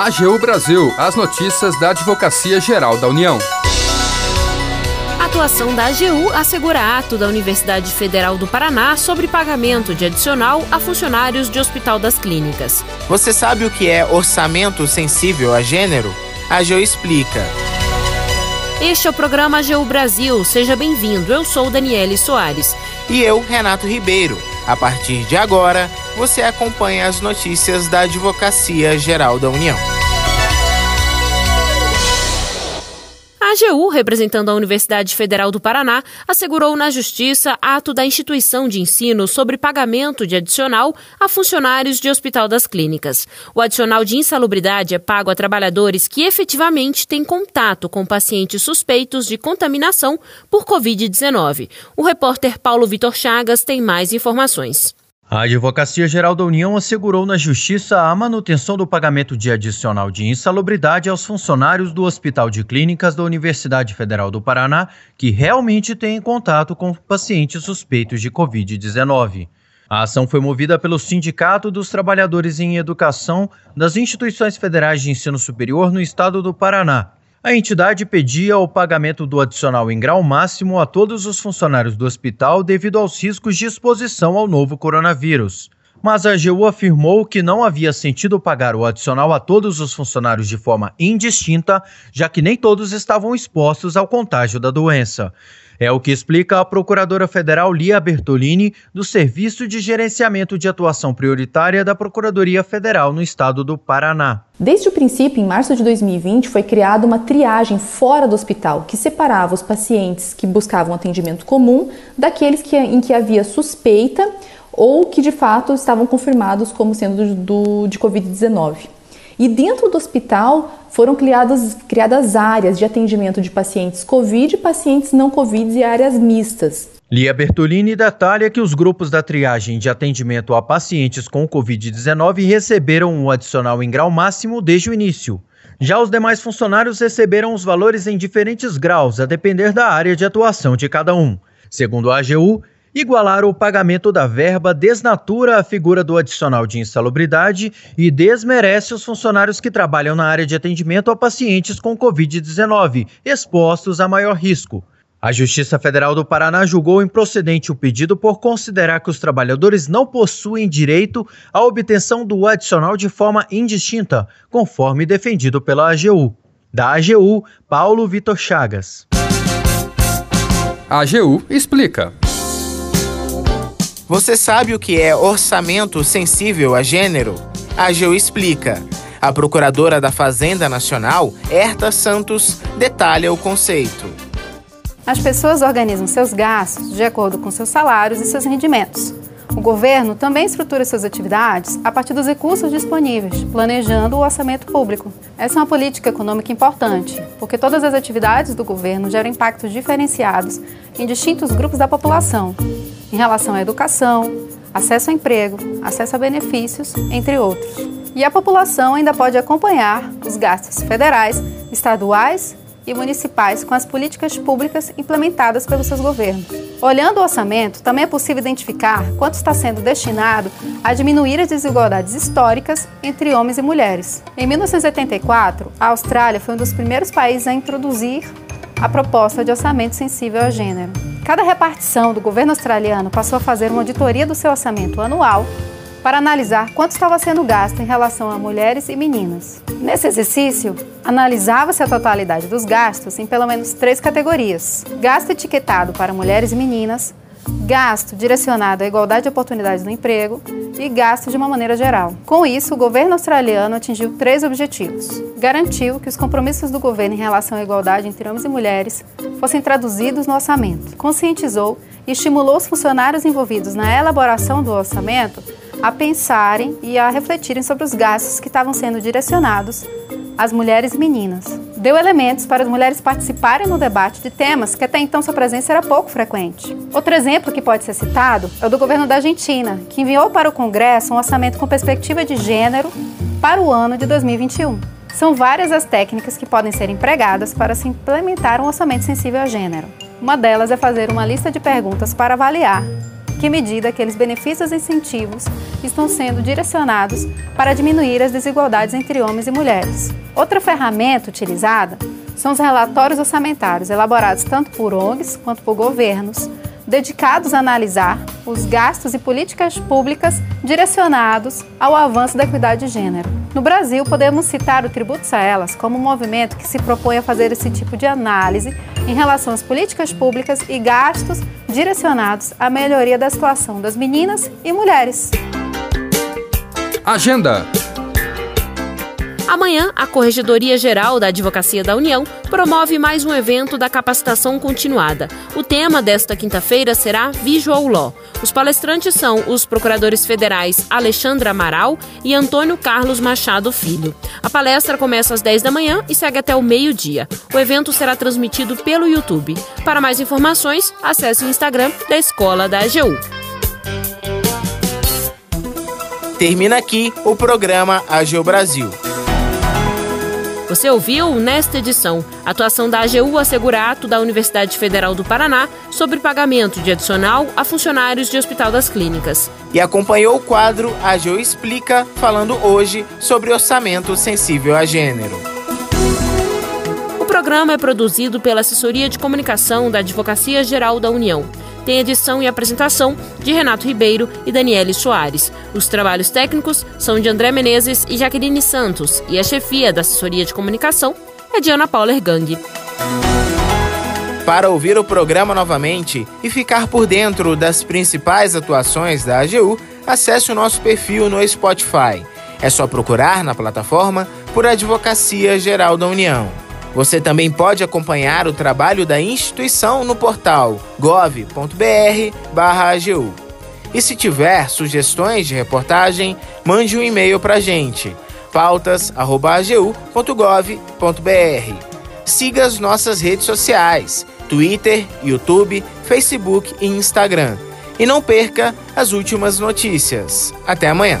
AGU Brasil, as notícias da Advocacia Geral da União. A atuação da AGU assegura ato da Universidade Federal do Paraná sobre pagamento de adicional a funcionários de Hospital das Clínicas. Você sabe o que é orçamento sensível a gênero? A AGU explica. Este é o programa AGU Brasil. Seja bem-vindo. Eu sou Daniele Soares. E eu, Renato Ribeiro. A partir de agora, você acompanha as notícias da Advocacia Geral da União. A AGU, representando a Universidade Federal do Paraná, assegurou na Justiça ato da instituição de ensino sobre pagamento de adicional a funcionários de Hospital das Clínicas. O adicional de insalubridade é pago a trabalhadores que efetivamente têm contato com pacientes suspeitos de contaminação por Covid-19. O repórter Paulo Vitor Chagas tem mais informações. A Advocacia Geral da União assegurou na Justiça a manutenção do pagamento de adicional de insalubridade aos funcionários do Hospital de Clínicas da Universidade Federal do Paraná que realmente têm contato com pacientes suspeitos de Covid-19. A ação foi movida pelo Sindicato dos Trabalhadores em Educação das Instituições Federais de Ensino Superior no Estado do Paraná a entidade pedia o pagamento do adicional em grau máximo a todos os funcionários do hospital devido aos riscos de exposição ao novo coronavírus. Mas a AGU afirmou que não havia sentido pagar o adicional a todos os funcionários de forma indistinta, já que nem todos estavam expostos ao contágio da doença. É o que explica a Procuradora Federal Lia Bertolini, do Serviço de Gerenciamento de Atuação Prioritária da Procuradoria Federal no estado do Paraná. Desde o princípio, em março de 2020, foi criada uma triagem fora do hospital que separava os pacientes que buscavam atendimento comum daqueles que, em que havia suspeita ou que de fato estavam confirmados como sendo do, de Covid-19. E dentro do hospital foram criadas, criadas áreas de atendimento de pacientes Covid, pacientes não Covid e áreas mistas. Lia Bertolini detalha que os grupos da triagem de atendimento a pacientes com Covid-19 receberam um adicional em grau máximo desde o início. Já os demais funcionários receberam os valores em diferentes graus, a depender da área de atuação de cada um. Segundo a AGU, Igualar o pagamento da verba desnatura a figura do adicional de insalubridade e desmerece os funcionários que trabalham na área de atendimento a pacientes com Covid-19, expostos a maior risco. A Justiça Federal do Paraná julgou improcedente o pedido por considerar que os trabalhadores não possuem direito à obtenção do adicional de forma indistinta, conforme defendido pela AGU. Da AGU, Paulo Vitor Chagas. A AGU explica. Você sabe o que é orçamento sensível a gênero? A AGU explica. A procuradora da Fazenda Nacional, Herta Santos, detalha o conceito. As pessoas organizam seus gastos de acordo com seus salários e seus rendimentos. O governo também estrutura suas atividades a partir dos recursos disponíveis, planejando o orçamento público. Essa é uma política econômica importante, porque todas as atividades do governo geram impactos diferenciados em distintos grupos da população, em relação à educação, acesso ao emprego, acesso a benefícios, entre outros. E a população ainda pode acompanhar os gastos federais, estaduais e municipais com as políticas públicas implementadas pelos seus governos. Olhando o orçamento, também é possível identificar quanto está sendo destinado a diminuir as desigualdades históricas entre homens e mulheres. Em 1984, a Austrália foi um dos primeiros países a introduzir a proposta de orçamento sensível a gênero. Cada repartição do governo australiano passou a fazer uma auditoria do seu orçamento anual para analisar quanto estava sendo gasto em relação a mulheres e meninas. Nesse exercício, analisava-se a totalidade dos gastos em pelo menos três categorias: gasto etiquetado para mulheres e meninas, gasto direcionado à igualdade de oportunidades no emprego e gasto de uma maneira geral. Com isso, o governo australiano atingiu três objetivos. Garantiu que os compromissos do governo em relação à igualdade entre homens e mulheres fossem traduzidos no orçamento. Conscientizou e estimulou os funcionários envolvidos na elaboração do orçamento a pensarem e a refletirem sobre os gastos que estavam sendo direcionados às mulheres meninas. Deu elementos para as mulheres participarem no debate de temas que até então sua presença era pouco frequente. Outro exemplo que pode ser citado é o do governo da Argentina, que enviou para o Congresso um orçamento com perspectiva de gênero para o ano de 2021. São várias as técnicas que podem ser empregadas para se implementar um orçamento sensível a gênero. Uma delas é fazer uma lista de perguntas para avaliar que medida aqueles benefícios e incentivos estão sendo direcionados para diminuir as desigualdades entre homens e mulheres. Outra ferramenta utilizada são os relatórios orçamentários elaborados tanto por ONGs quanto por governos, dedicados a analisar os gastos e políticas públicas direcionados ao avanço da equidade de gênero. No Brasil, podemos citar o Tributos a Elas como um movimento que se propõe a fazer esse tipo de análise em relação às políticas públicas e gastos direcionados à melhoria da situação das meninas e mulheres. Agenda Amanhã, a Corregedoria Geral da Advocacia da União promove mais um evento da capacitação continuada. O tema desta quinta-feira será Visual Law. Os palestrantes são os procuradores federais Alexandra Amaral e Antônio Carlos Machado Filho. A palestra começa às 10 da manhã e segue até o meio-dia. O evento será transmitido pelo YouTube. Para mais informações, acesse o Instagram da Escola da AGU. Termina aqui o programa AGU Brasil. Você ouviu nesta edição a atuação da AGU Assegurato da Universidade Federal do Paraná sobre pagamento de adicional a funcionários de Hospital das Clínicas. E acompanhou o quadro AGU Explica, falando hoje sobre orçamento sensível a gênero. O programa é produzido pela Assessoria de Comunicação da Advocacia Geral da União tem edição e apresentação de Renato Ribeiro e Daniele Soares. Os trabalhos técnicos são de André Menezes e Jaqueline Santos, e a chefia da assessoria de comunicação é de Ana Paula Ergang. Para ouvir o programa novamente e ficar por dentro das principais atuações da AGU, acesse o nosso perfil no Spotify. É só procurar na plataforma por Advocacia Geral da União. Você também pode acompanhar o trabalho da instituição no portal gov.br/agu. E se tiver sugestões de reportagem, mande um e-mail para a gente, pautas@agu.gov.br. Siga as nossas redes sociais: Twitter, YouTube, Facebook e Instagram. E não perca as últimas notícias. Até amanhã.